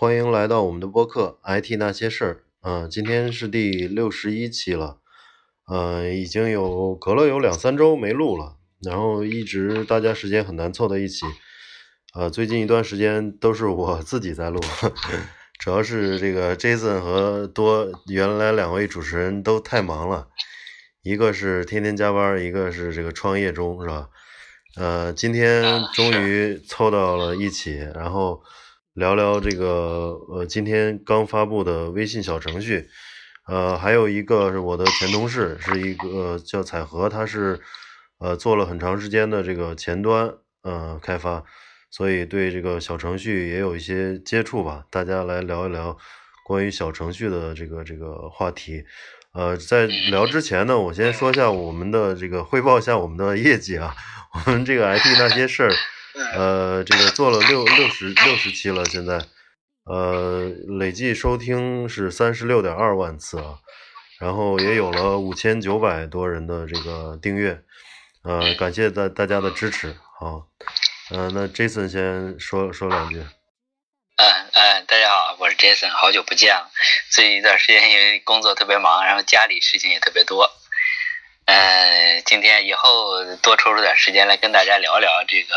欢迎来到我们的播客《IT 那些事儿》。嗯，今天是第六十一期了，嗯，已经有隔了有两三周没录了，然后一直大家时间很难凑到一起。呃，最近一段时间都是我自己在录，主要是这个 Jason 和多原来两位主持人都太忙了，一个是天天加班，一个是这个创业中，是吧？呃，今天终于凑到了一起，然后聊聊这个呃今天刚发布的微信小程序，呃，还有一个是我的前同事，是一个叫彩荷，他是呃做了很长时间的这个前端呃开发，所以对这个小程序也有一些接触吧。大家来聊一聊关于小程序的这个这个话题。呃，在聊之前呢，我先说一下我们的这个汇报一下我们的业绩啊。我们这个 IT 那些事儿，呃，这个做了六六十六十期了，现在，呃，累计收听是三十六点二万次啊，然后也有了五千九百多人的这个订阅，呃，感谢大大家的支持啊，嗯，那 Jason 先说说两句。嗯嗯，大家好，我是 Jason，好久不见了，最近一段时间因为工作特别忙，然后家里事情也特别多。嗯，今天以后多抽出点时间来跟大家聊聊这个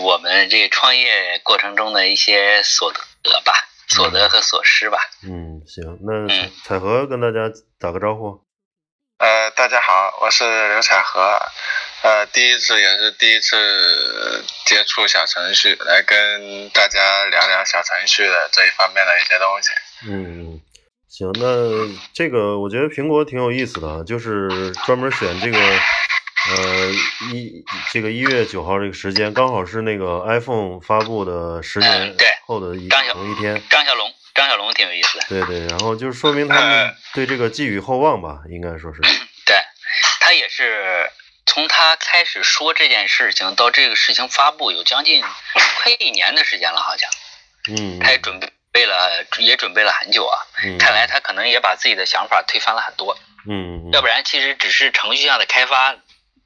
我们这个创业过程中的一些所得吧，所得和所失吧。嗯，行，那彩和跟大家打个招呼。呃，大家好，我是刘彩和，呃，第一次也是第一次接触小程序，来跟大家聊聊小程序的这一方面的一些东西。嗯。行，那这个我觉得苹果挺有意思的，就是专门选这个，呃一这个一月九号这个时间，刚好是那个 iPhone 发布的十年后的一同一天。张小龙，张小龙挺有意思的。对对，然后就是说明他们对这个寄予厚望吧，应该说是。对，他也是从他开始说这件事情到这个事情发布，有将近快一年的时间了，好像。嗯。他也准备。备了也准备了很久啊，看来他可能也把自己的想法推翻了很多。嗯，要不然其实只是程序上的开发，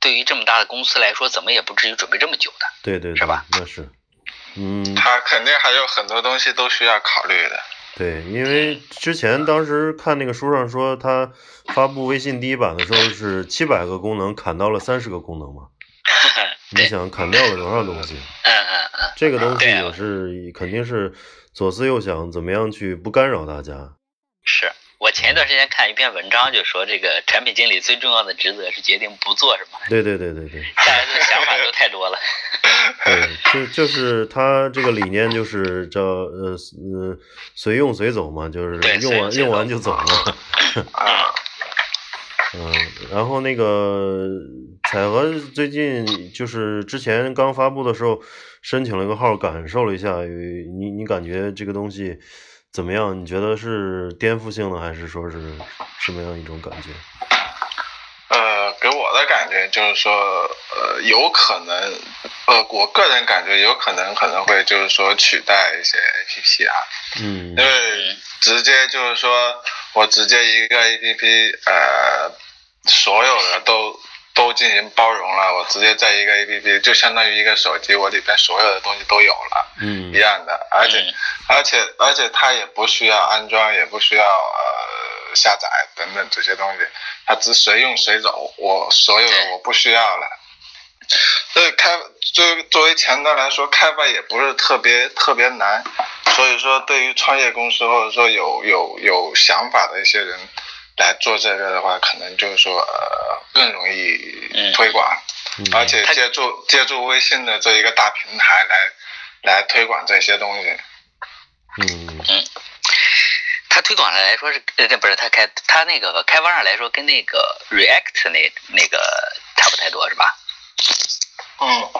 对于这么大的公司来说，怎么也不至于准备这么久的。对对，是吧？那是。嗯。他肯定还有很多东西都需要考虑的。对，因为之前当时看那个书上说，他发布微信第一版的时候是七百个功能，砍到了三十个功能嘛。你想砍掉了多少东西？嗯嗯嗯。这个东西也是肯定是。左思右想，怎么样去不干扰大家？是我前一段时间看一篇文章，就说这个产品经理最重要的职责是决定不做什么。对对对对对。大家的想法都太多了。对，就就是他这个理念就是叫呃呃随用随走嘛，就是用完用完就走了。啊。嗯，然后那个彩禾最近就是之前刚发布的时候。申请了一个号，感受了一下，你你感觉这个东西怎么样？你觉得是颠覆性的，还是说是什么样一种感觉？呃，给我的感觉就是说，呃，有可能，呃，我个人感觉有可能可能会就是说取代一些 APP 啊，嗯，因为直接就是说我直接一个 APP，呃，所有的都。都进行包容了，我直接在一个 A P P 就相当于一个手机，我里边所有的东西都有了，嗯，一样的，而且而且而且它也不需要安装，也不需要呃下载等等这些东西，它只随用随走，我所有的我不需要了。所以开作作为前端来说，开发也不是特别特别难，所以说对于创业公司或者说有有有想法的一些人。来做这个的话，可能就是说呃更容易推广，而且借助借助微信的这一个大平台来来推广这些东西。嗯嗯，他推广上来说是呃不是他开他那个开发上来说跟那个 React 那那个差不太多是吧？嗯，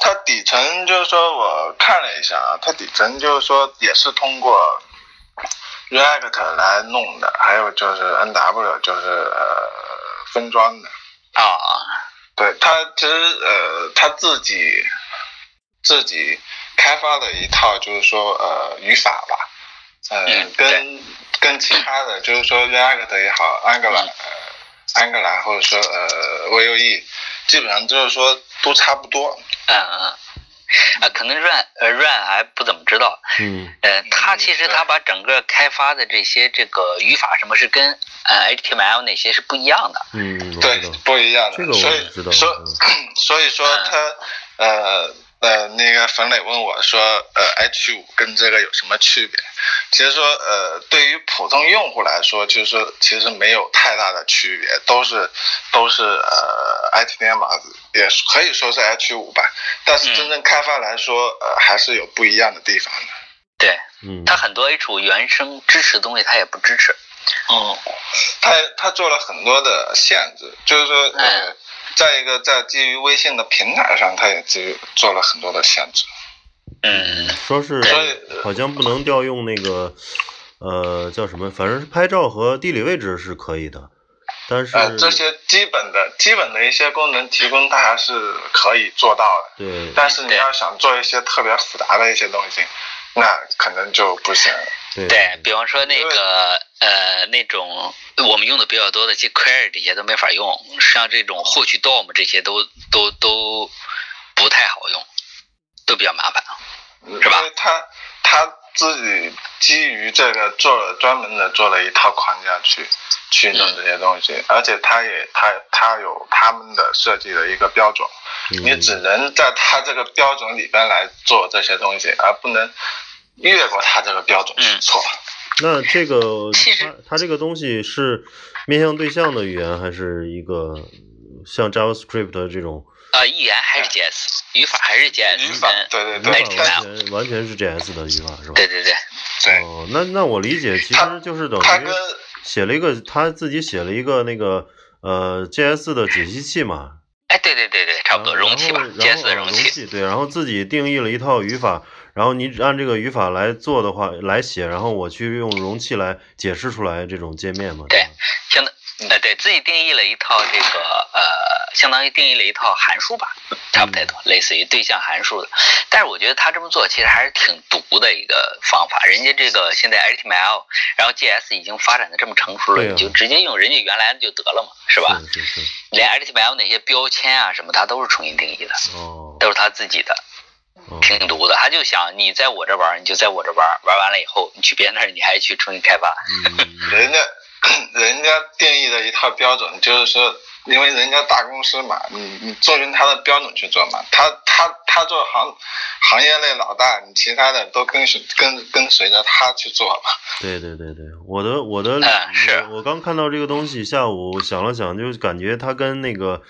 它底层就是说我看了一下啊，它底层就是说也是通过。React 来弄的，还有就是 NW，就是呃分装的啊。对他其实呃他自己自己开发的一套，就是说呃语法吧，嗯，跟跟其他的就是说 React 也好，Angular 呃 Angular 或者说呃 Vue，基本上就是说都差不多。嗯嗯。啊，可能 Run 呃 Run 还不怎么知道。嗯。呃，他其实他把整个开发的这些这个语法什么是跟呃 HTML 那些是不一样的。嗯，对，不一样的。这个所以说，所以说他呃。呃，那个冯磊问我说，呃，H 五跟这个有什么区别？其实说，呃，对于普通用户来说，就是说，其实没有太大的区别，都是都是呃，HTML 也可以说是 H 五吧。但是真正开发来说，呃，还是有不一样的地方的。对，嗯，它很多 H 五原生支持的东西，它也不支持。嗯，它它做了很多的限制，就是说，呃。再一个，在基于微信的平台上，它也基于做了很多的限制。嗯，说是好像不能调用那个，呃，叫什么？反正是拍照和地理位置是可以的，但是这些基本的基本的一些功能提供，它还是可以做到的。对。但是你要想做一些特别复杂的一些东西，那可能就不行。对比方说那个呃那种我们用的比较多的 jQuery 这些都没法用，像这种获取 DOM 这些都都都不太好用，都比较麻烦，是吧？他他自己基于这个做了专门的做了一套框架去去弄这些东西，而且他也他他有他们的设计的一个标准，你只能在他这个标准里边来做这些东西，而不能。越过他这个标准是错。那这个 它它这个东西是面向对象的语言，还是一个像 JavaScript 这种？呃，语言还是 JS，语法还是 JS。语法对对对，完全完全是 JS 的语法是吧？对对对。对。哦，那那我理解其实就是等于写了一个他自己写了一个那个呃 JS 的解析器嘛。哎，对对对对，差不多容器吧，JS 的容器。对，然后自己定义了一套语法。然后你按这个语法来做的话，来写，然后我去用容器来解释出来这种界面嘛？对，相当呃，对自己定义了一套这个呃，相当于定义了一套函数吧，差不太多，类似于对象函数的。但是我觉得他这么做其实还是挺毒的一个方法。人家这个现在 HTML，然后 JS 已经发展的这么成熟了，你就直接用人家原来的就得了嘛，是吧？是是是。连 HTML 那些标签啊什么，它都是重新定义的，哦，都是他自己的。挺毒的，他就想你在我这玩，你就在我这玩，玩完了以后你去别人那儿，你还去重新开发。人家 人家定义的一套标准，就是说，因为人家大公司嘛，你你遵循他的标准去做嘛。他他他做行行业内老大，你其他的都跟随跟跟随着他去做嘛。对对对对，我的我的，我刚看到这个东西，下午想了想，就感觉他跟那个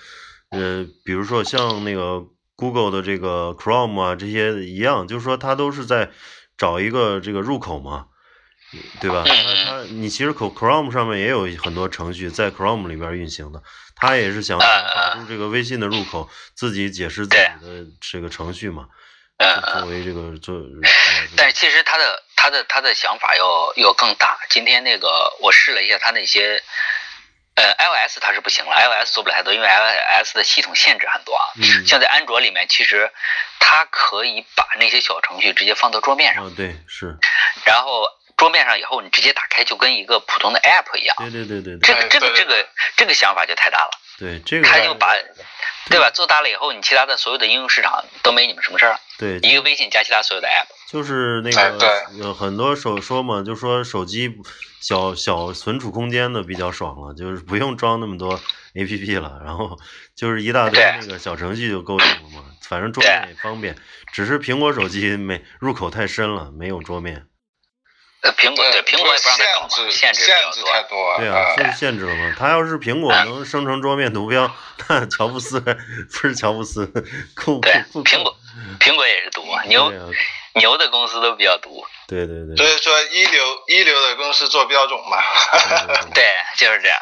呃，比如说像那个。Google 的这个 Chrome 啊，这些一样，就是说它都是在找一个这个入口嘛，对吧？它它你其实 Chrome 上面也有很多程序在 Chrome 里边运行的，它也是想保住这个微信的入口，自己解释自己的这个程序嘛，作为这个做。但是其实他的他的他的想法要要更大。今天那个我试了一下他那些。呃，iOS 它是不行了，iOS 做不了太多，因为 iOS 的系统限制很多啊。嗯。像在安卓里面，其实它可以把那些小程序直接放到桌面上。哦，对，是。然后桌面上以后，你直接打开就跟一个普通的 App 一样。对对对对。这个这个这个这个想法就太大了。对，这个。他就把，对吧？做大了以后，你其他的所有的应用市场都没你们什么事儿。对。一个微信加其他所有的 App。就是那个有很多手说嘛，就说手机。小小存储空间的比较爽了，就是不用装那么多 A P P 了，然后就是一大堆那个小程序就够用了嘛。反正桌面也方便，只是苹果手机没入口太深了，没有桌面。呃，苹果对苹果也不让它搞嘛，限制太多。对啊，就是限制了嘛。它要是苹果能生成桌面图标，那乔布斯 不是乔布斯，酷对苹果苹果也是毒牛牛的公司都比较毒。对对对，所以说一流一流的公司做标准嘛，对，就是这样。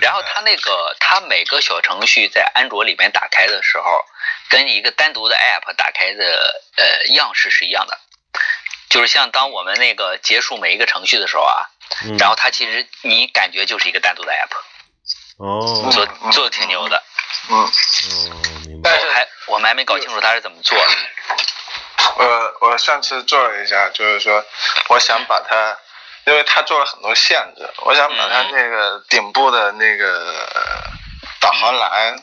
然后它那个，它每个小程序在安卓里面打开的时候，跟一个单独的 App 打开的呃样式是一样的，就是像当我们那个结束每一个程序的时候啊，然后它其实你感觉就是一个单独的 App，哦，做做的挺牛的，嗯，哦，明白。但是还我们还没搞清楚它是怎么做的。我我上次做了一下，就是说，我想把它，因为它做了很多限制，我想把它那个顶部的那个导航栏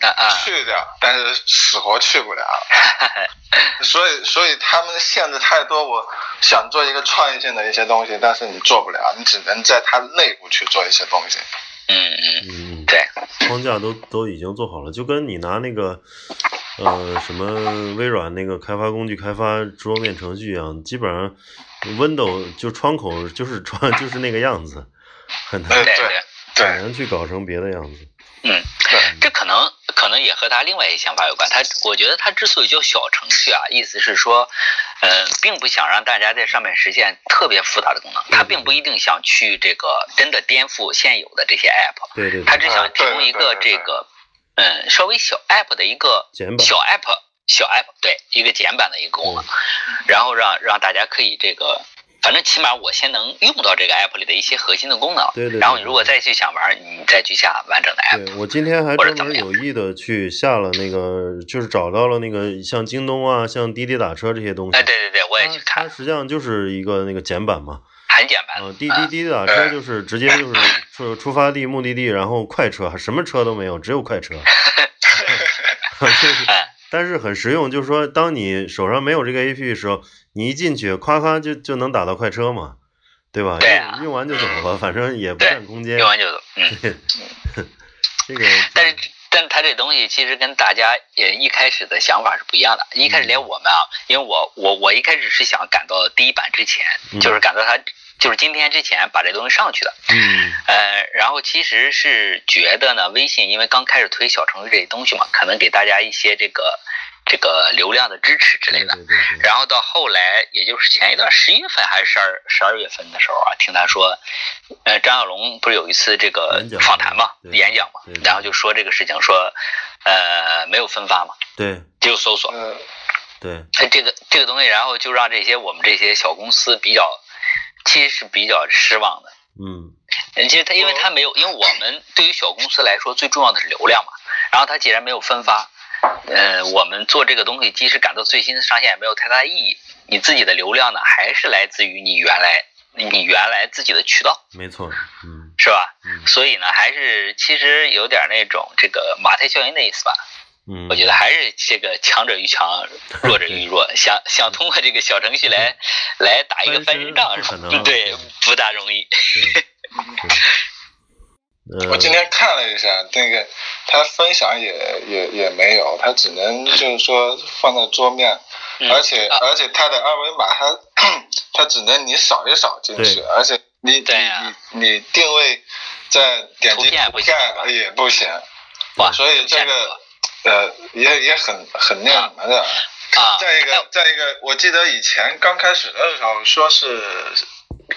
去掉，但是死活去不了。所以，所以他们限制太多。我想做一个创意性的一些东西，但是你做不了，你只能在它内部去做一些东西。嗯嗯嗯，对，框架都都已经做好了，就跟你拿那个呃什么微软那个开发工具开发桌面程序一样，基本上 Windows 就窗口就是 窗就是那个样子，很难对对很难去搞成别的样子。嗯，这可能可能也和他另外一个想法有关。他我觉得他之所以叫小程序啊，意思是说，呃，并不想让大家在上面实现特别复杂的功能。他并不一定想去这个真的颠覆现有的这些 app。对对。他只想提供一个这个，嗯，稍微小 app 的一个小 app 小 app，对，一个简版的一个功能，然后让让大家可以这个。反正起码我先能用到这个 app 里的一些核心的功能，对对。然后你如果再去想玩，你再去下完整的 app。对我今天还专门有意的去下了那个，就是找到了那个像京东啊、像滴滴打车这些东西。哎，对对对，我也去看。它实际上就是一个那个简版嘛，很简版。嗯，滴滴滴滴打车就是直接就是出出发地目的地，然后快车，什么车都没有，只有快车。但是很实用，就是说，当你手上没有这个 APP 的时候。你一进去，夸夸就就能打到快车嘛，对吧？对啊，用完就走了，反正也不占空间。用完就走，嗯。这个，但是，但是他这东西其实跟大家也一开始的想法是不一样的。一开始连我们啊，因为我我我一开始是想赶到第一版之前，就是赶到它就是今天之前把这东西上去的。嗯。呃，然后其实是觉得呢，微信因为刚开始推小程序这些东西嘛，可能给大家一些这个。这个流量的支持之类的，然后到后来，也就是前一段十一月份还是十二十二月份的时候啊，听他说，呃，张小龙不是有一次这个访谈嘛，演讲嘛，然后就说这个事情，说，呃，没有分发嘛，对，只有搜索，对，这个这个东西，然后就让这些我们这些小公司比较，其实是比较失望的，嗯，其实他因为他没有，因为我们对于小公司来说最重要的是流量嘛，然后他既然没有分发。嗯，我们做这个东西，即使赶到最新的上线，也没有太大意义。你自己的流量呢，还是来自于你原来你原来自己的渠道。没错，嗯，是吧？嗯，所以呢，还是其实有点那种这个马太效应的意思吧。嗯，我觉得还是这个强者愈强，弱者愈弱。想想通过这个小程序来 来打一个翻身仗，是吧？对，不大容易。我今天看了一下，那个他分享也也也没有，他只能就是说放在桌面，而且而且他的二维码，他 他只能你扫一扫进去，而且你你你你定位在点击图片也不行，所以这个呃也也很很那什么的。啊再一个再一个，我记得以前刚开始的时候说是。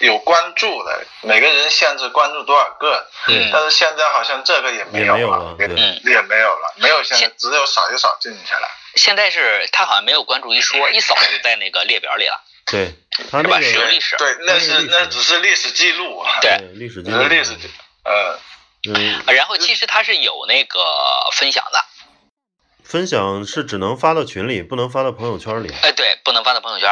有关注的，每个人限制关注多少个，嗯但是现在好像这个也没有了，也也没有了，没有现在只有扫一扫进去了。现在是他好像没有关注一说，一扫就在那个列表里了。对，他那个使用历史，对，那是那只是历史记录，对，历史记录，历史记，呃，嗯，然后其实他是有那个分享的，分享是只能发到群里，不能发到朋友圈里。哎，对，不能发到朋友圈，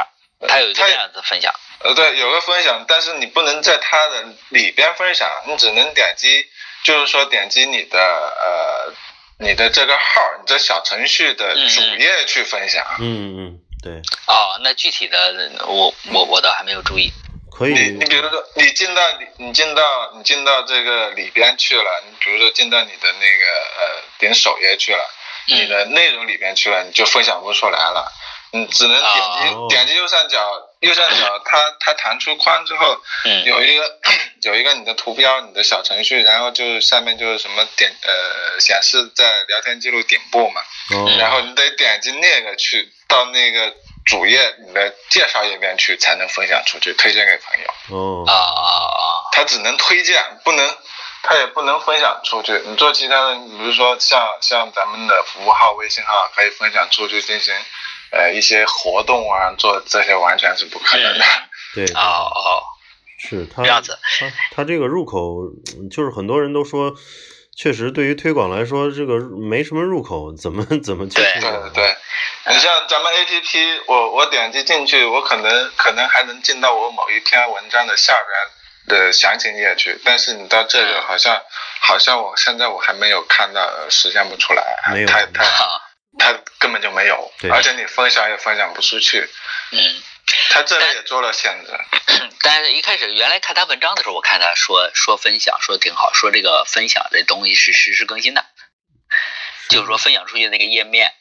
他有一个这样子分享。呃，对，有个分享，但是你不能在它的里边分享，你只能点击，就是说点击你的呃，你的这个号，你这小程序的主页去分享。嗯嗯，对。哦，那具体的我我我倒还没有注意。可以。你你比如说，你进到你进到你进到这个里边去了，你比如说进到你的那个呃点首页去了，你的内容里边去了，你就分享不出来了。你，只能点击点击右上角，右上角它它弹出框之后，有一个有一个你的图标，你的小程序，然后就下面就是什么点呃显示在聊天记录顶部嘛，然后你得点击那个去到那个主页你的介绍页面去才能分享出去，推荐给朋友。哦啊啊啊！它只能推荐，不能，它也不能分享出去。你做其他的，你比如说像像咱们的服务号、微信号可以分享出去进行。呃，一些活动啊，做这些完全是不可能的。对，哦哦，是它这样子。他他这个入口，就是很多人都说，确实对于推广来说，这个没什么入口，怎么怎么去？对对对，你像咱们 APP，我我点击进去，我可能可能还能进到我某一篇文章的下边的详情页去。但是你到这个好像好像我现在我还没有看到，实现不出来，没有他他啊，他根本就没有，而且你分享也分享不出去。嗯。他这里也做了限制，但是一开始原来看他文章的时候，我看他说说分享说挺好，说这个分享这东西是实时更新的，就是说分享出去那个页面，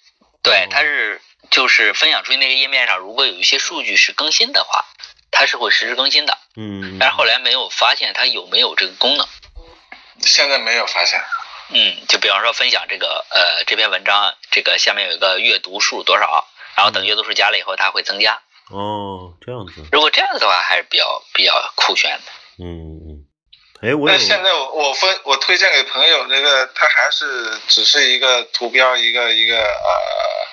对哦，它是就是分享出去那个页面上，如果有一些数据是更新的话，它是会实时更新的。嗯，但是后来没有发现它有没有这个功能。现在没有发现。嗯，就比方说分享这个呃这篇文章，这个下面有一个阅读数多少，然后等阅读数加了以后，它会增加。哦，这样子，如果这样子的话，还是比较比较酷炫的。嗯嗯，哎，我有但现在我我分我推荐给朋友，这个它还是只是一个图标，一个一个呃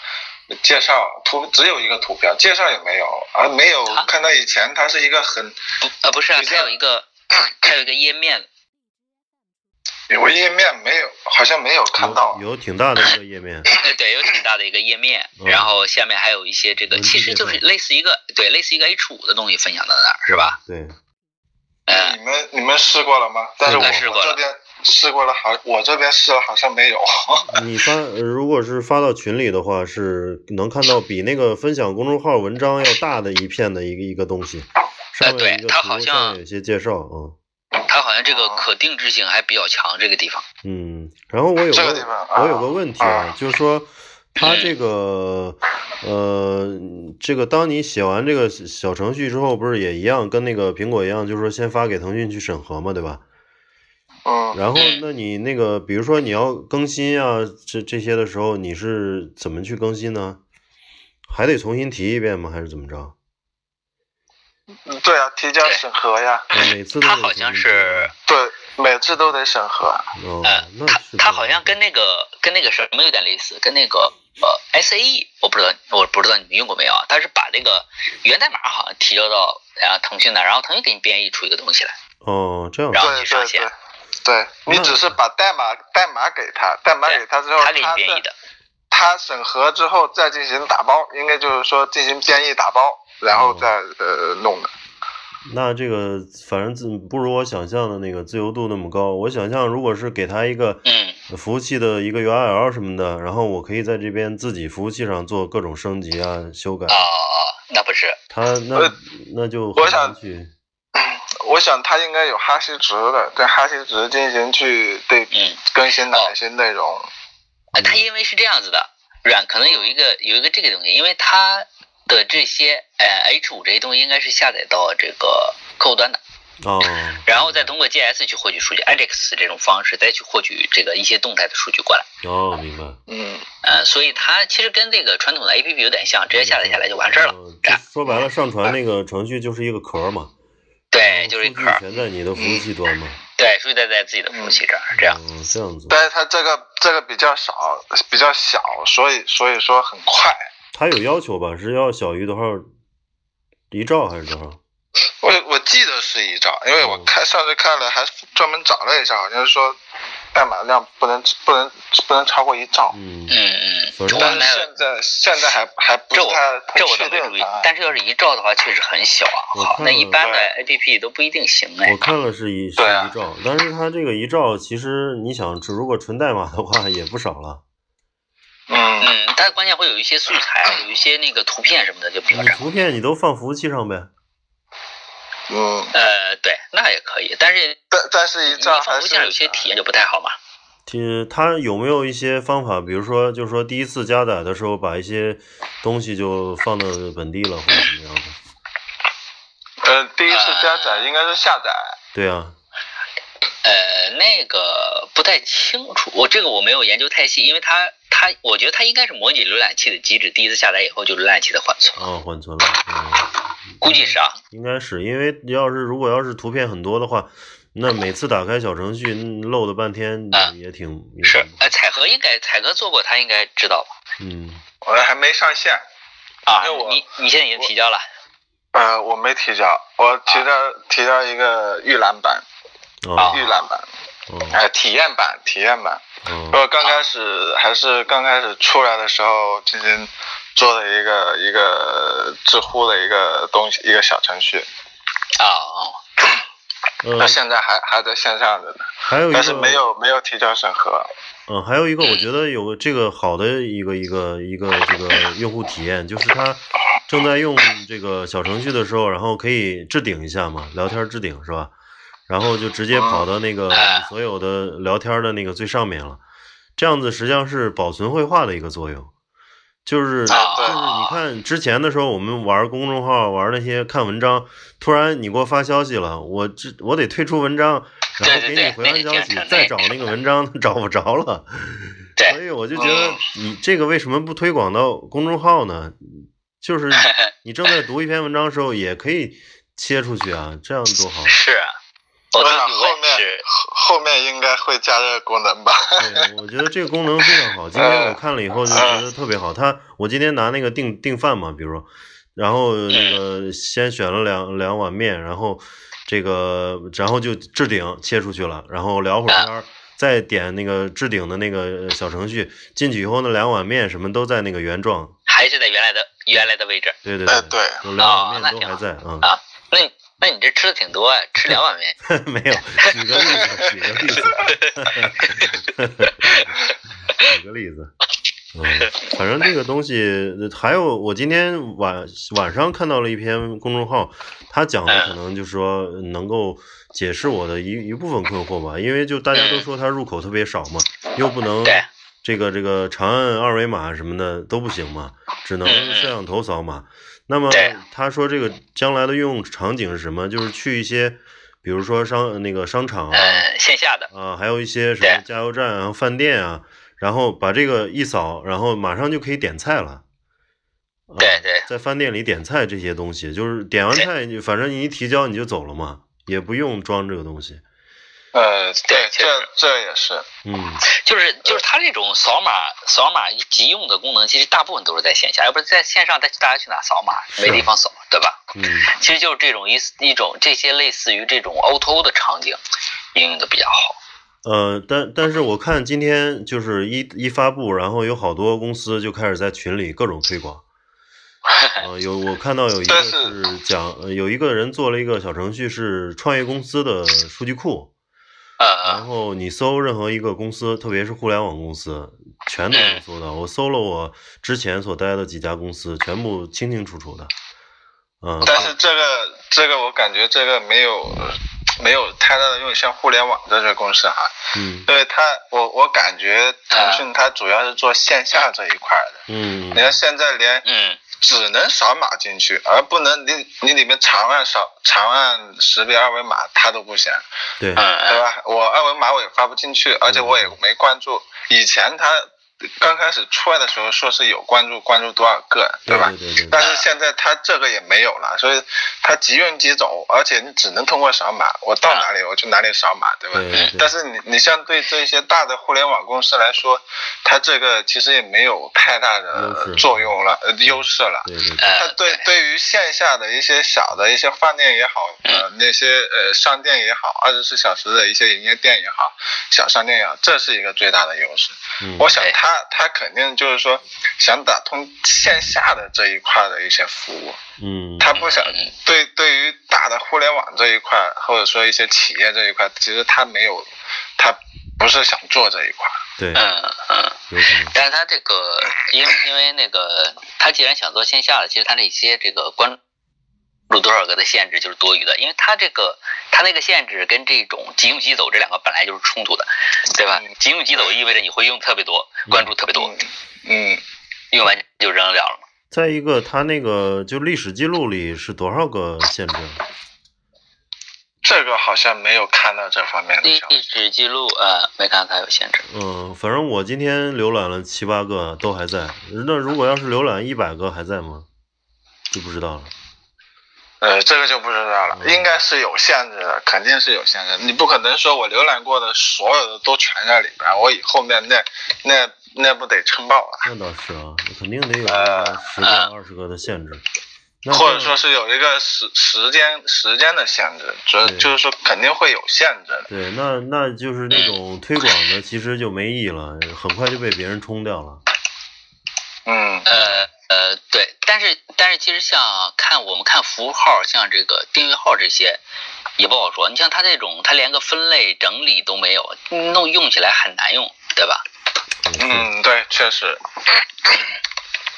介绍图，只有一个图标，介绍也没有，而没有啊？看到以前它是一个很不呃不是啊，它有一个 它有一个页面，有个页面没有，好像没有看到。有有挺大的一个页面，呃对，有挺大的一个页面，嗯。然后下面还有一些这个其实就是类似一个对类似一个 H 五的东西分享到那儿是吧？对，嗯你们你们试过了吗？但是我试过了。我这边试过了，好，我这边试了好像没有。你发呃如果是发到群里的话，是能看到比那个分享公众号文章要大的一片的一个一个东西，上面对有一个图它好像上面有些介绍啊，它好像这个哦可定制性还比较强，这个地方。嗯，然后我有个我有个问题啊啊，就是说。它这个，呃，这个当你写完这个小程序之后，不是也一样，跟那个苹果一样，就是说先发给腾讯去审核嘛，对吧？嗯，然后嗯，那你那个，比如说你要更新啊，这这些的时候，你是怎么去更新呢？还得重新提一遍吗？还是怎么着？对啊，提交审核呀，啊每次都得它好像是对，每次都得审核。哦，呃那它是这样它好像跟那个跟那个什么有点类似，跟那个呃 SAE，我不知道我不知道你们用过没有啊？他是把那个源代码好像提交到然后腾讯那，然后腾讯给你编译出一个东西来。哦，这样然后去上线对，对你只是把代码代码给他，代码给他之后，他给你他在编译的。他审核之后再进行打包，应该就是说进行编译打包，然后哦再呃弄的。那这个反正自不如我想象的那个自由度那么高。我想象如果是给他一个嗯服务器的一个 URL 什么的，然后我可以在这边自己服务器上做各种升级啊、修改哦。哦，那不是。他那我那就我想去。我想它应该有哈希值的，对哈希值进行去对比更新哪一些内容。呃，它因为是这样子的，软可能有一个有一个这个东西，因为它的这些呃 H 五这些东西应该是下载到这个客户端的，哦，然后再通过 GS 去获取数据，Ajax 这种方式再去获取这个一些动态的数据过来。哦，明白。嗯，呃，所以它其实跟这个传统的 APP 有点像，直接下载下来就完事儿了。说白了，上传那个程序就是一个壳嘛，对，就是一数据壳儿，全在你的服务器端嘛。对，数据在在自己的服务器这儿这样。嗯，这样子。但是它这个这个比较少，比较小，所以所以说很快。它有要求吧？是要小于多少一兆还是多少？我我记得是一兆，因为我哦看上次看了，还专门找了一下，好像是说代码量不能不能不能超过一兆。嗯嗯嗯，但是现在现在还还不这我这我确倒没注意但是要是一兆的话，确实很小啊。好，我看了那一般的 APP 都不一定行哎我。看了是一是一兆，但是它这个一兆其实你想，如果纯代码的话也不少了。嗯，嗯，它关键会有一些素材，有一些那个图片什么的就比较少。你图片你都放服务器上呗。嗯，呃，对，那也可以，但是但但是一你兆还是放图片有些体验就不太好嘛。其实它有没有一些方法，比如说，就是说第一次加载的时候，把一些东西就放到本地了，或者怎么样的？呃第一次加载应该是下载。对啊，呃，那个不太清楚，我这个我没有研究太细，因为它它，我觉得它应该是模拟浏览器的机制，第一次下载以后就浏览器的缓存，啊，缓存了，嗯，估计是啊。应该是因为要是如果要是图片很多的话，那每次打开小程序嗯漏了半天啊也挺也是哎，呃，彩盒应该彩哥做过，他应该知道吧？嗯我还没上线，啊因为，我你你现在已经提交了，呃，我没提交，我提交、提交一个预览版，啊预览版，哦哎、体验版，体验版。哦我刚开始还是刚开始出来的时候进行做了一个一个知乎的一个东西，一个小程序。啊、哦那现在还还在线上的呢，还有一个，但是没有没有提交审核。嗯，还有一个，我觉得有个这个好的一个一个一个这个用户体验，就是他正在用这个小程序的时候，然后可以置顶一下嘛，聊天置顶是吧？然后就直接跑到那个所有的聊天的那个最上面了，这样子实际上是保存绘画的一个作用。就是就是你看之前的时候，我们玩公众号玩那些看文章，突然你给我发消息了，我这我得退出文章，然后给你回完消息，再找那个文章 找不着了。所以我就觉得你这个为什么不推广到公众号呢？就是 你正在读一篇文章的时候，也可以切出去啊，这样多好。是。我想后面后面应该会加这个功能吧？对，我觉得这个功能非常好。今天我看了以后就觉得特别好。他我今天拿那个订订饭嘛，比如说，然后那个先选了两两碗面，然后这个然后就置顶切出去了，然后聊会儿天，再点那个置顶的那个小程序进去以后，那两碗面什么都在那个原状，还是在原来的原来的位置。对对对对，两碗面都还在啊。啊，那。你这吃的挺多啊，吃两碗面？没有，举个例子，举个例子，举个例子。嗯，反正这个东西还有，我今天晚晚上看到了一篇公众号，他讲的可能就是说能够解释我的一一部分困惑吧，因为就大家都说它入口特别少嘛，又不能这个这个长按二维码什么的都不行嘛，只能摄像头扫码。那么他说这个将来的应用场景是什么？就是去一些，比如说商那个商场啊，线下的啊，还有一些什么加油站啊、饭店啊，然后把这个一扫，然后马上就可以点菜了。对对，在饭店里点菜这些东西，就是点完菜，你反正你一提交你就走了嘛，也不用装这个东西。呃，对，这这也是，嗯，就是就是它这种扫码扫码急用的功能，其实大部分都是在线下，要不是在线上，大大家去哪扫码？没地方扫，对吧？嗯，其实就是这种一一种这些类似于这种 O to O 的场景，应用的比较好。呃，但但是我看今天就是一一发布，然后有好多公司就开始在群里各种推广。呃，有我看到有一个是讲，有一个人做了一个小程序，是创业公司的数据库。然后你搜任何一个公司，特别是互联网公司，全都能搜到。我搜了我之前所待的几家公司，全部清清楚楚的。嗯。但是这个这个我感觉这个没有没有太大的用，像互联网的这个公司哈。嗯。因为它我我感觉腾讯它主要是做线下这一块的。嗯。你看现在连。嗯。只能扫码进去，而不能你你里面长按扫长按识别二维码，它都不行，对，对吧？我二维码我也发不进去，而且我也没关注。以前它。刚开始出来的时候说是有关注，关注多少个，对吧？但是现在他这个也没有了，所以他即用即走，而且你只能通过扫码，我到哪里我去哪里扫码，对吧？但是你你像对这些大的互联网公司来说，它这个其实也没有太大的作用了，呃，优势了。它对对于线下的一些小的一些饭店也好，呃，那些呃商店也好，二十四小时的一些营业店也好，小商店也好，这是一个最大的优势。我想它。他肯定就是说想打通线下的这一块的一些服务，嗯，他不想对对于大的互联网这一块，或者说一些企业这一块，其实他没有，他不是想做这一块，对，嗯嗯，但是他这个因因为那个他既然想做线下的，其实他那些这个关。录多少个的限制就是多余的，因为它这个它那个限制跟这种急用急走这两个本来就是冲突的，对吧？急用急走意味着你会用特别多，关注特别多，嗯，用完就扔掉了嘛。再一个，它那个就历史记录里是多少个限制？这个好像没有看到这方面的。历史记录呃，没看它有限制。嗯，反正我今天浏览了七八个都还在，那如果要是浏览一百个还在吗？就不知道了。呃，这个就不知道了，应该是有限制的，肯定是有限制。你不可能说我浏览过的所有的都全在里边，我以后面那那那不得撑爆了？那倒是啊，肯定得有个十个、二十个的限制，或者说是有一个时时间时间的限制，主就是说肯定会有限制的。对，那那就是那种推广的，其实就没意义了，很快就被别人冲掉了。嗯。呃。呃，对，但是但是其实像看我们看服务号，像这个订阅号这些，也不好说。你像它这种，它连个分类整理都没有，弄用起来很难用，对吧？嗯，对，确实。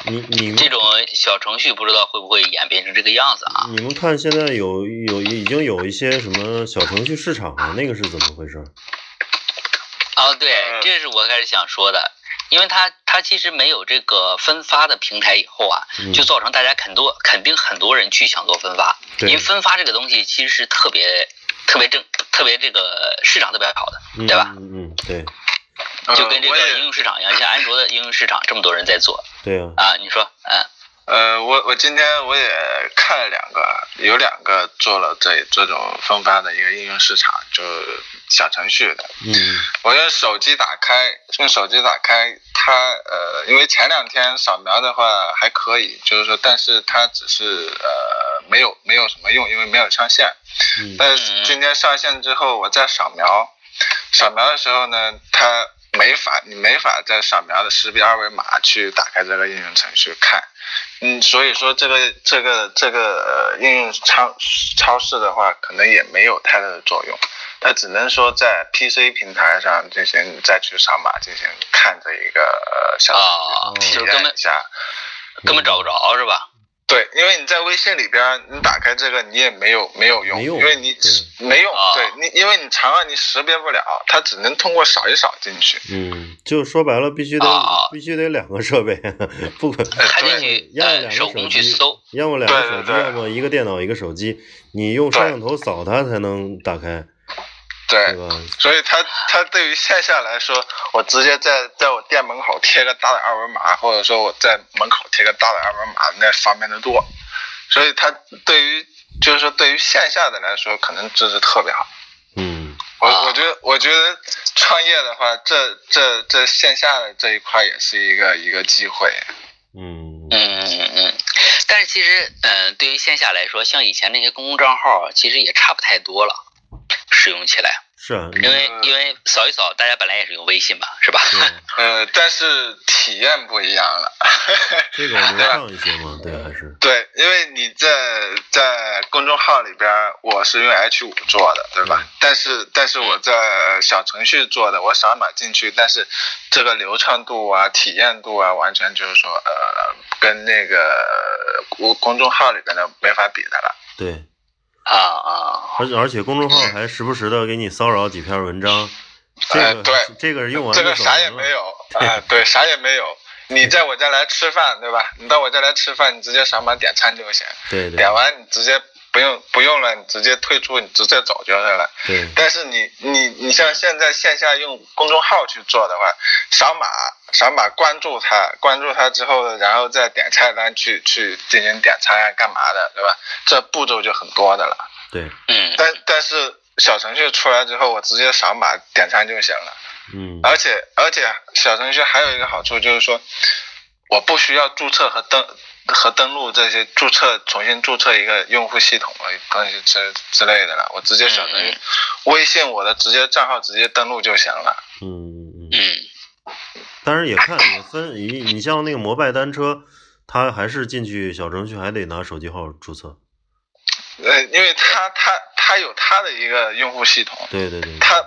你你这种小程序不知道会不会演变成这个样子啊？你们看现在有有已经有一些什么小程序市场了，那个是怎么回事？哦，对，这是我开始想说的。因为它它其实没有这个分发的平台以后啊，就造成大家肯多肯定很多人去想做分发，因为分发这个东西其实是特别特别正特别这个市场特别好的，对吧？嗯嗯对，就跟这个应用市场一样，像安卓的应用市场这么多人在做，对啊，啊，你说，嗯。呃，我我今天我也看了两个，有两个做了这这种分发的一个应用市场，就是小程序的。嗯。我用手机打开，用手机打开它，呃，因为前两天扫描的话还可以，就是说，但是它只是呃没有没有什么用，因为没有上线。嗯。但是今天上线之后，我再扫描，扫描的时候呢，它没法，你没法在扫描的识别二维码去打开这个应用程序看。嗯，所以说这个这个这个应用超超市的话，可能也没有太大的作用，它只能说在 PC 平台上进行再去扫码进行看这一个小程序体验一下，根本找不着是吧？对，因为你在微信里边，你打开这个你也没有没有用，因为你没用，对你，因为你长按你识别不了，它只能通过扫一扫进去。嗯，就说白了，必须得必须得两个设备，不可 对，要么两个手机，要么两个手机，要么一个电脑一个手机，你用摄像头扫它才能打开。对，所以他他对于线下来说，我直接在在我店门口贴个大的二维码，或者说我在门口贴个大的二维码，那方便的多。所以他对于就是说对于线下的来说，可能这是特别好。嗯，我我觉得我觉得创业的话，这这这线下的这一块也是一个一个机会。嗯嗯嗯嗯，但是其实嗯，对于线下来说，像以前那些公共账号，其实也差不太多了。使用起来是啊，因为因为扫一扫，大家本来也是用微信吧，是吧？嗯，但是体验不一样了。这个流畅一些吗？对，还是对，因为你在在公众号里边，我是用 H 五做的，对吧？但是但是我在小程序做的，我扫码进去，但是这个流畅度啊、体验度啊，完全就是说呃，跟那个公公众号里边的没法比的了。对。啊啊！而且而且公众号还时不时的给你骚扰几篇文章，这个对，这个是用完这个啥也没有，哎，对，啥也没有。你在我家来吃饭，对吧？你到我家来吃饭，你直接扫码点餐就行。对对。点完你直接。不用不用了，你直接退出，你直接走就是了。对。但是你你你像现在线下用公众号去做的话，扫码扫码关注他，关注他之后，然后再点菜单去去进行点餐啊，干嘛的，对吧？这步骤就很多的了。对。嗯。但但是小程序出来之后，我直接扫码点餐就行了。嗯。而且而且小程序还有一个好处就是说，我不需要注册和登。和登录这些注册，重新注册一个用户系统了东西之之类的了，我直接选择，微信我的直接账号直接登录就行了。嗯嗯嗯。但是也看也分，你你像那个摩拜单车，它还是进去小程序还得拿手机号注册。呃，因为它它它有它的一个用户系统。对对对。它，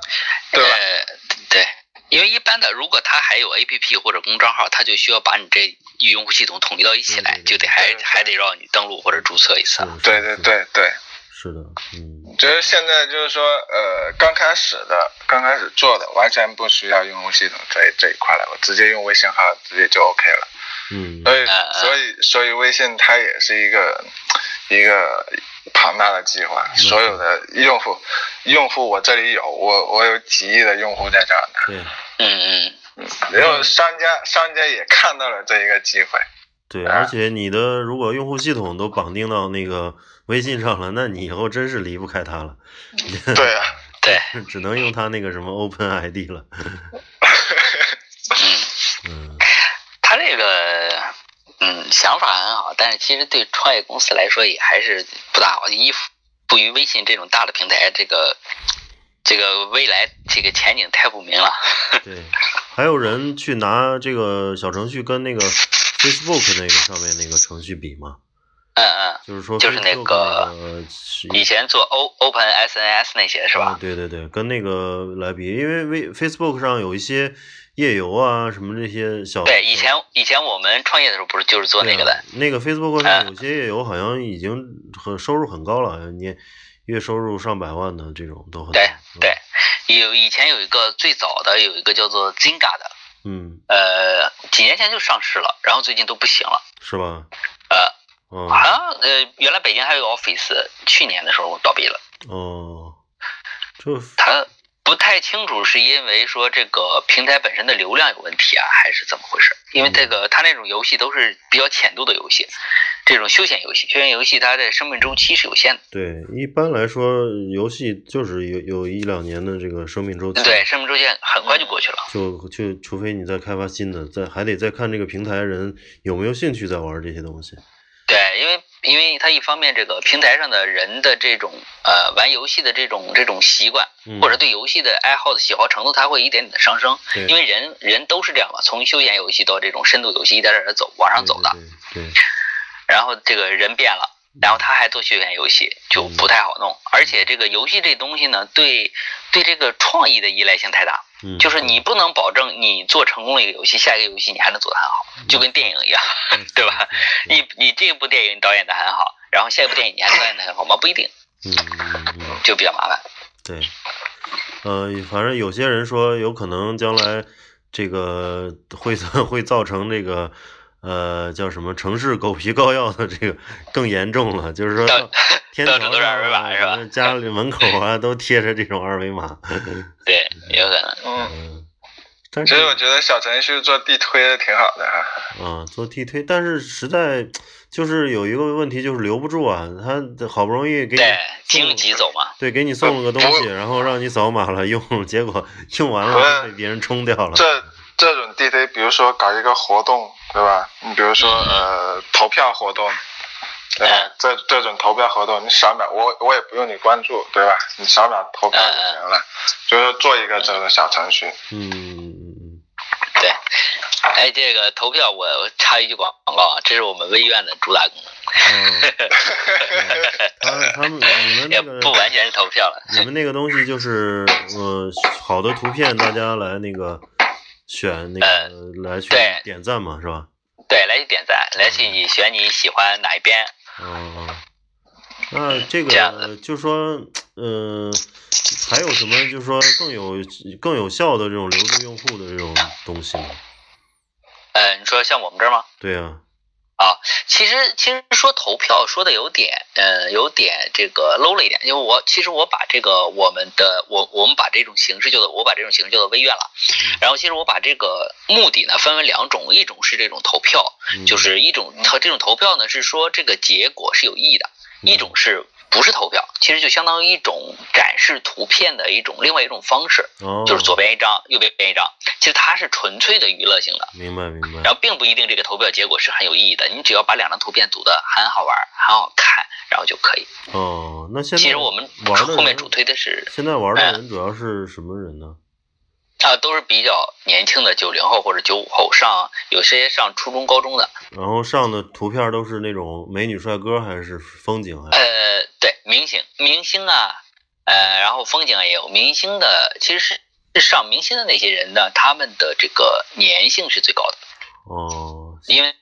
对吧？对。因为一般的，如果他还有 A P P 或者公众号，他就需要把你这用户系统统一到一起来，就得还还得让你登录或者注册一次。对对对对，是的，嗯。就是现在就是说，呃，刚开始的，刚开始做的，完全不需要用户系统这这一块了，我直接用微信号直接就 OK 了。嗯。所以所以所以微信它也是一个一个。庞大的计划，所有的用户，用户我这里有，我我有几亿的用户在这儿呢。对，嗯嗯嗯，然后商家商家也看到了这一个机会。对，而且你的如果用户系统都绑定到那个微信上了，那你以后真是离不开它了。对啊，对，只能用它那个什么 Open ID 了。嗯，他这个。嗯，想法很好，但是其实对创业公司来说也还是不大好。依附于微信这种大的平台，这个这个未来这个前景太不明了。对，还有人去拿这个小程序跟那个 Facebook 那个上面那个程序比吗？嗯嗯，就是说就是那个以前做 O Open SNS 那些是吧？对对对，跟那个来比，因为微 Facebook 上有一些页游啊什么这些小。对，以前以前我们创业的时候不是就是做那个的。那个 Facebook 上有些页游好像已经很收入很高了，年月收入上百万的这种都很。对对，有以前有一个最早的有一个叫做 Zinga 的，嗯，呃，几年前就上市了，然后最近都不行了。是吧？呃。好像呃，原来北京还有个 office，去年的时候倒闭了。哦，就他不太清楚是因为说这个平台本身的流量有问题啊，还是怎么回事？因为这个他那种游戏都是比较浅度的游戏，这种休闲游戏，休闲游戏它的生命周期是有限的。对，一般来说游戏就是有有一两年的这个生命周期。对，生命周期很快就过去了。就就除非你再开发新的，再还得再看这个平台人有没有兴趣在玩这些东西。对，因为因为它一方面这个平台上的人的这种呃玩游戏的这种这种习惯，或者对游戏的爱好的喜好程度，它会一点点的上升。因为人人都是这样嘛，从休闲游戏到这种深度游戏，一点点的走往上走的。对。然后这个人变了，然后他还做休闲游戏，就不太好弄。而且这个游戏这东西呢，对对这个创意的依赖性太大。就是你不能保证你做成功了一个游戏，下一个游戏你还能做得很好，就跟电影一样，对吧？你你这部电影导演的很好，然后下一部电影你还能导演的很好吗？不一定，嗯嗯就比较麻烦。对，呃，反正有些人说有可能将来这个会会造成这个。呃，叫什么城市狗皮膏药的这个更严重了，就是说天桥上啊，家里门口啊 都贴着这种二维码。对，有可能。嗯。其实我觉得小程序做地推的挺好的啊。嗯，做地推，但是实在就是有一个问题，就是留不住啊。他好不容易给你经急走嘛。对，给你送了个东西，然后让你扫码了用，结果用完了被别人冲掉了。这这种地推，比如说搞一个活动。对吧？你比如说，呃，投票活动，对吧？这这种投票活动，你扫描我，我也不用你关注，对吧？你扫描投票就行了。就是做一个这个小程序。嗯嗯嗯。对。哎，这个投票，我插一句广广告啊，这是我们微院的主打功能。他他们你们那个不完全是投票了。你们那个东西就是，呃，好的图片，大家来那个。选那个来去点赞嘛，是吧？对，来去点赞，来去你选你喜欢哪一边。哦，那这个就说，呃，还有什么就是说更有更有效的这种留住用户的这种东西吗？呃，你说像我们这儿吗？对呀。啊，其实其实说投票说的有点，嗯，有点这个 low 了一点，因为我其实我把这个我们的我我们把这种形式叫做我把这种形式叫做微院了，然后其实我把这个目的呢分为两种，一种是这种投票，就是一种它这种投票呢是说这个结果是有意义的，一种是。不是投票，其实就相当于一种展示图片的一种另外一种方式，就是左边一张，右边一张。其实它是纯粹的娱乐性的，明白明白。然后并不一定这个投票结果是很有意义的，你只要把两张图片组的很好玩、很好看，然后就可以。哦，那现在其实我们后面主推的是现在玩的人主要是什么人呢？啊，都是比较年轻的九零后或者九五后，上有些上初中、高中的。然后上的图片都是那种美女帅哥还是风景？呃，对，明星，明星啊，呃，然后风景也有明星的，其实是是上明星的那些人呢，他们的这个粘性是最高的。哦。因为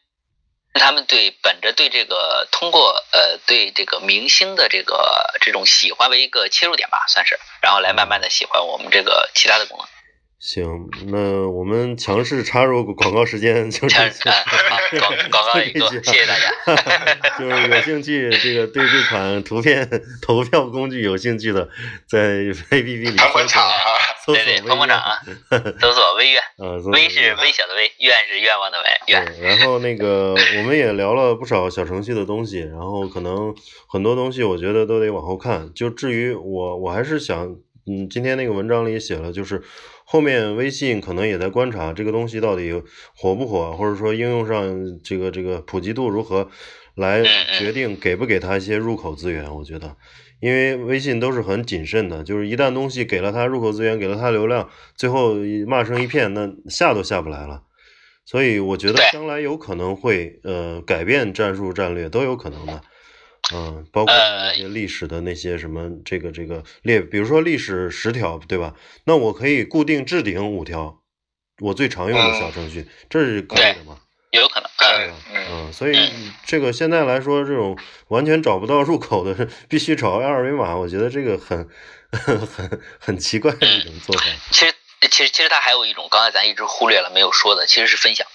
他们对本着对这个通过呃对这个明星的这个这种喜欢为一个切入点吧，算是，然后来慢慢的喜欢我们这个其他的功能。行，那我们强势插入广告时间，就是广广告一个，谢谢大家。就是有兴趣这个对这款图片投票工具有兴趣的，在 A P P 里搜索搜索微院，搜索微院，微是微小的微，愿是愿望的愿。然后那个我们也聊了不少小程序的东西，然后可能很多东西我觉得都得往后看。就至于我，我还是想，嗯，今天那个文章里写了，就是。后面微信可能也在观察这个东西到底火不火，或者说应用上这个这个普及度如何，来决定给不给他一些入口资源。我觉得，因为微信都是很谨慎的，就是一旦东西给了他入口资源，给了他流量，最后骂声一片，那下都下不来了。所以我觉得将来有可能会呃改变战术战略都有可能的，嗯，包括那些历史的那些什么这个这个列，比如说历史十条对吧？那我可以固定置顶五条，我最常用的小程序，这是可以的吗？有可能，对吧？嗯，所以这个现在来说，这种完全找不到入口的，必须找二维码，我觉得这个很很很奇怪的一种做法。其实。其实，其实它还有一种，刚才咱一直忽略了没有说的，其实是分享。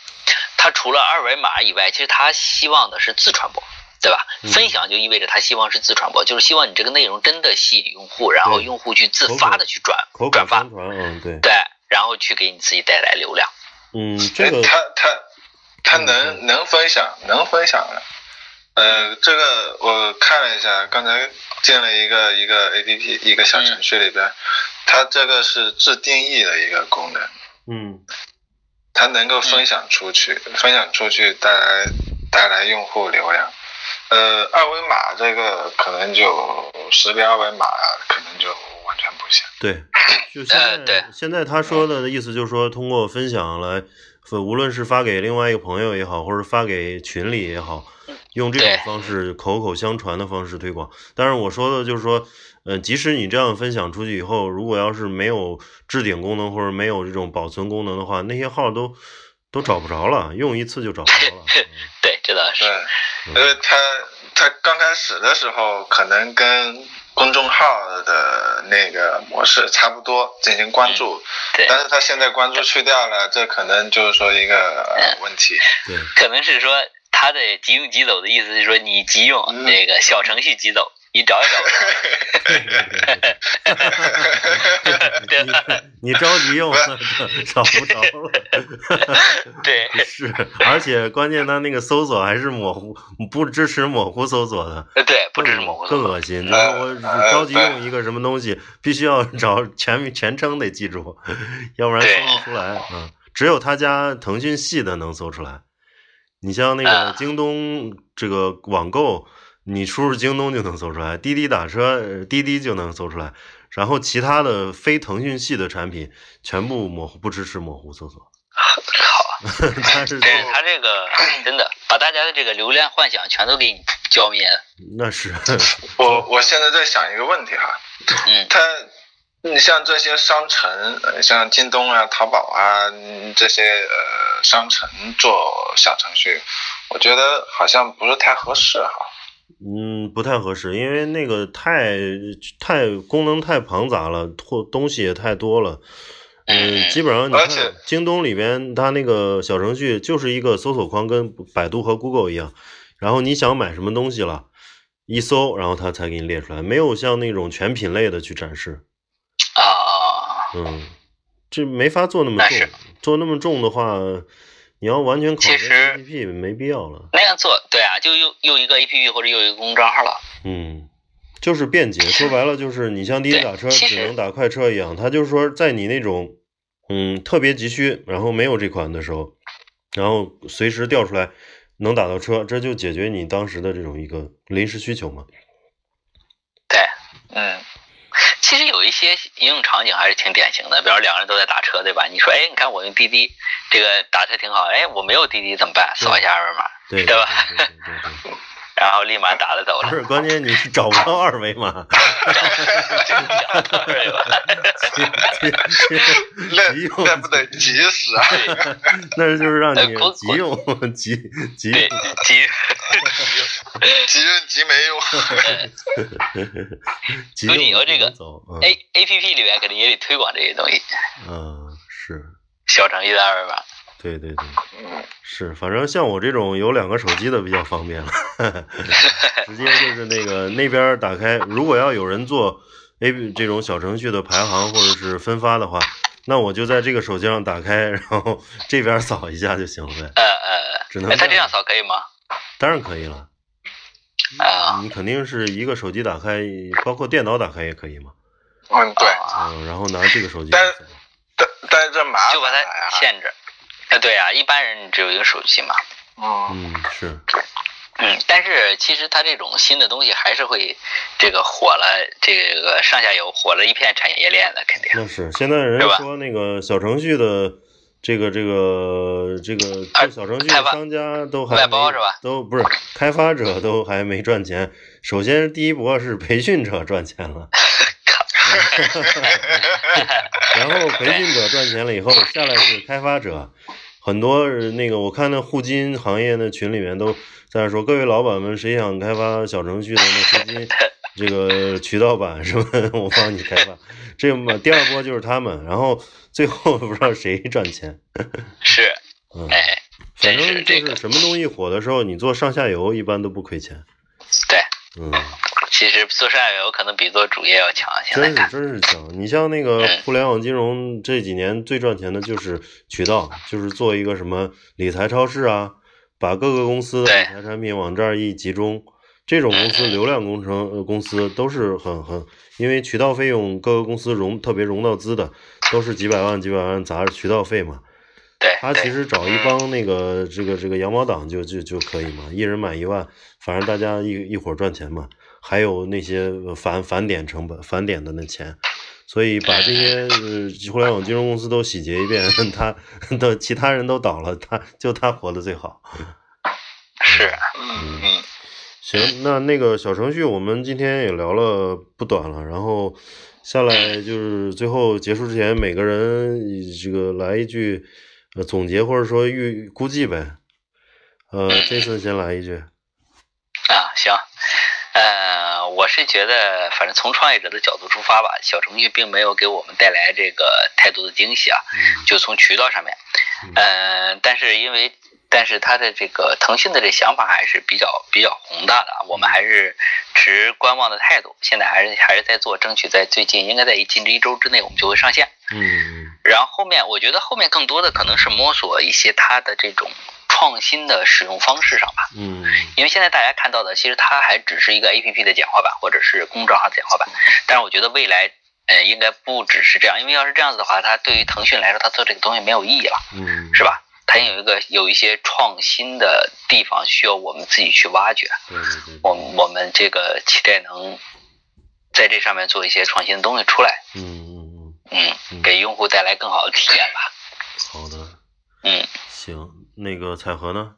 它除了二维码以外，其实它希望的是自传播，对吧？分享就意味着他希望是自传播，就是希望你这个内容真的吸引用户，然后用户去自发的去转转发，嗯，对，对，然后去给你自己带来流量。嗯，这个他他他能能分享，能分享的。呃，这个我看了一下，刚才建了一个一个 A P P 一个小程序里边。它这个是自定义的一个功能，嗯，它能够分享出去，分享出去带来带来用户流量。呃，二维码这个可能就识别二维码，可能就完全不行。对，就现在现在他说的意思就是说，通过分享来，无论是发给另外一个朋友也好，或者发给群里也好，用这种方式口口相传的方式推广。但是我说的就是说。呃，即使你这样分享出去以后，如果要是没有置顶功能或者没有这种保存功能的话，那些号都都找不着了，用一次就找不着了。对，这倒是。对，因为他他刚开始的时候可能跟公众号的那个模式差不多，进行关注。对。但是他现在关注去掉了，这可能就是说一个问题。对。可能是说他的急用急走的意思是说你急用那个小程序急走。你找一找不着，你着急用找不着了。对，是，而且关键他那个搜索还是模糊，不支持模糊搜索的。对，不支持模糊。更恶心，就是我着急用一个什么东西，必须要找全全称得记住，要不然搜不出来。嗯，只有他家腾讯系的能搜出来。你像那个京东这个网购。你输入京东就能搜出来，滴滴打车，滴滴就能搜出来，然后其他的非腾讯系的产品全部模糊，不支持模糊搜索。好，但是对他这个真的把大家的这个流量幻想全都给你浇灭了。那是。我我现在在想一个问题哈，嗯，他，你像这些商城，像京东啊、淘宝啊这些呃商城做小程序，我觉得好像不是太合适哈。嗯，不太合适，因为那个太太功能太庞杂了，或东西也太多了。嗯，基本上你看京东里边，它那个小程序就是一个搜索框，跟百度和 Google 一样。然后你想买什么东西了，一搜，然后它才给你列出来，没有像那种全品类的去展示。啊。嗯，这没法做那么重，做那么重的话。你要完全考虑 A P P 没必要了。那样做，对啊，就又又一个 A P P 或者又一个公众账号了。嗯，就是便捷，说白了就是你像滴滴打车只能打快车一样，它就是说在你那种嗯特别急需，然后没有这款的时候，然后随时调出来能打到车，这就解决你当时的这种一个临时需求嘛。对，嗯。有一些应用场景还是挺典型的，比如两个人都在打车，对吧？你说，哎，你看我用滴滴，这个打车挺好，哎，我没有滴滴怎么办？扫一下二维码，对吧？然后立马打了走了。不是，关键你是找不到二维码。那那不得急死啊！那就是让你急用，急急急急用急没用。所以你要这个 A A P P 里面肯定也得推广这些东西。嗯，是。小程序的二维码。对对对，是，反正像我这种有两个手机的比较方便了，直接就是那个那边打开，如果要有人做 A 这种小程序的排行或者是分发的话，那我就在这个手机上打开，然后这边扫一下就行了呗。呃呃，只能他这样扫可以吗？当然可以了。啊，你肯定是一个手机打开，包括电脑打开也可以嘛。嗯，对。嗯，然后拿这个手机。但但但是这麻烦就把它限制。啊，对啊，一般人只有一个手机嘛。嗯，是。嗯，但是其实它这种新的东西还是会这个火了，这个上下游火了一片产业链的，肯定。那是现在人说那个小程序的这个这个这个做小程序的商家都还外包是吧？都不是开发者都还没赚钱。首先第一波是培训者赚钱了，然后培训者赚钱了以后，下来是开发者。很多那个我看那互金行业的群里面都在说，各位老板们，谁想开发小程序的那互金这个渠道版是吧？我帮你开发。这么第二波就是他们，然后。最后不知道谁赚钱，是，嗯，哎，反正就是什么东西火的时候，你做上下游一般都不亏钱。对，嗯，其实做上下游可能比做主业要强。真是真是强！你像那个互联网金融这几年最赚钱的就是渠道，就是做一个什么理财超市啊，把各个公司的理财产品往这儿一集中，这种公司流量工程公司都是很很，因为渠道费用各个公司融特别融到资的。都是几百万几百万砸着渠道费嘛，对，他其实找一帮那个这个这个羊毛党就就就可以嘛，一人买一万，反正大家一一伙赚钱嘛，还有那些返返点成本返点的那钱，所以把这些互联网金融公司都洗劫一遍，他的其他人都倒了，他就他活得最好。是，嗯嗯，行，那那个小程序我们今天也聊了不短了，然后。下来就是最后结束之前，每个人这个来一句呃总结或者说预估计呗。呃，Jason 先来一句。啊，行，呃，我是觉得，反正从创业者的角度出发吧，小程序并没有给我们带来这个太多的惊喜啊。就从渠道上面，嗯，但是因为。但是它的这个腾讯的这想法还是比较比较宏大的，我们还是持观望的态度。现在还是还是在做，争取在最近应该在近这一周之内，我们就会上线。嗯。然后后面我觉得后面更多的可能是摸索一些它的这种创新的使用方式上吧。嗯。因为现在大家看到的，其实它还只是一个 A P P 的简化版，或者是公众号的简化版。但是我觉得未来，呃，应该不只是这样，因为要是这样子的话，它对于腾讯来说，它做这个东西没有意义了。嗯。是吧？它有一个有一些创新的地方需要我们自己去挖掘。我我们这个期待能在这上面做一些创新的东西出来。嗯嗯嗯。嗯，给用户带来更好的体验吧。好的。嗯。行，那个彩荷呢？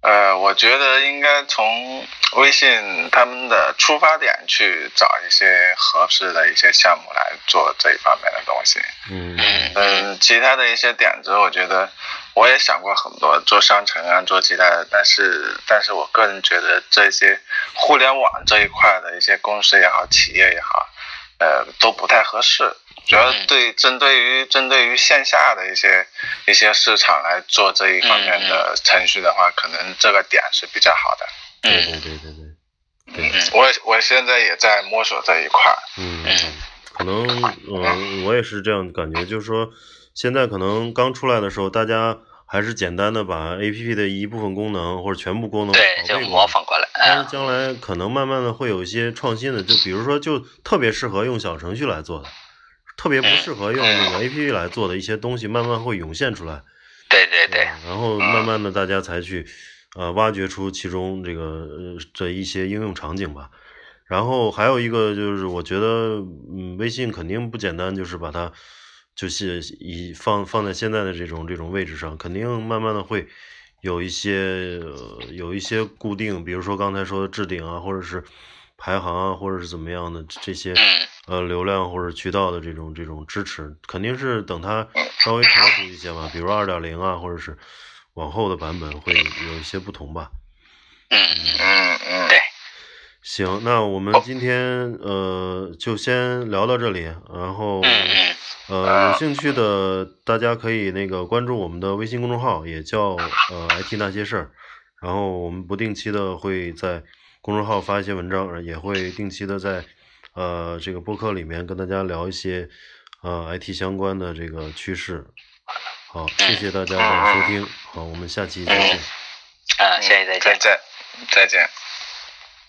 呃，我觉得应该从微信他们的出发点去找一些合适的一些项目来做这一方面的东西。嗯嗯，其他的一些点子，我觉得我也想过很多，做商城啊，做其他的，但是但是我个人觉得这些互联网这一块的一些公司也好，企业也好，呃，都不太合适。主要对针对于针对于线下的一些一些市场来做这一方面的程序的话，可能这个点是比较好的。对对对对对，对。我我现在也在摸索这一块。嗯，可能我，我也是这样感觉，就是说现在可能刚出来的时候，大家还是简单的把 A P P 的一部分功能或者全部功能对就模仿过来。但是将来可能慢慢的会有一些创新的，就比如说就特别适合用小程序来做的。特别不适合用那个 A P P 来做的一些东西，慢慢会涌现出来。对对对。然后慢慢的，大家才去呃挖掘出其中这个这一些应用场景吧。然后还有一个就是，我觉得嗯，微信肯定不简单，就是把它就是以放放在现在的这种这种位置上，肯定慢慢的会有一些有一些固定，比如说刚才说的置顶啊，或者是排行啊，或者是怎么样的这些。呃，流量或者渠道的这种这种支持，肯定是等它稍微成熟一些嘛，比如二点零啊，或者是往后的版本会有一些不同吧。嗯嗯嗯，对。行，那我们今天呃就先聊到这里，然后呃有兴趣的大家可以那个关注我们的微信公众号，也叫呃 IT 那些事儿，然后我们不定期的会在公众号发一些文章，也会定期的在。呃，这个播客里面跟大家聊一些呃 IT 相关的这个趋势。好，谢谢大家的收听。好，我们下期再见。啊，下期再见。再见，再见。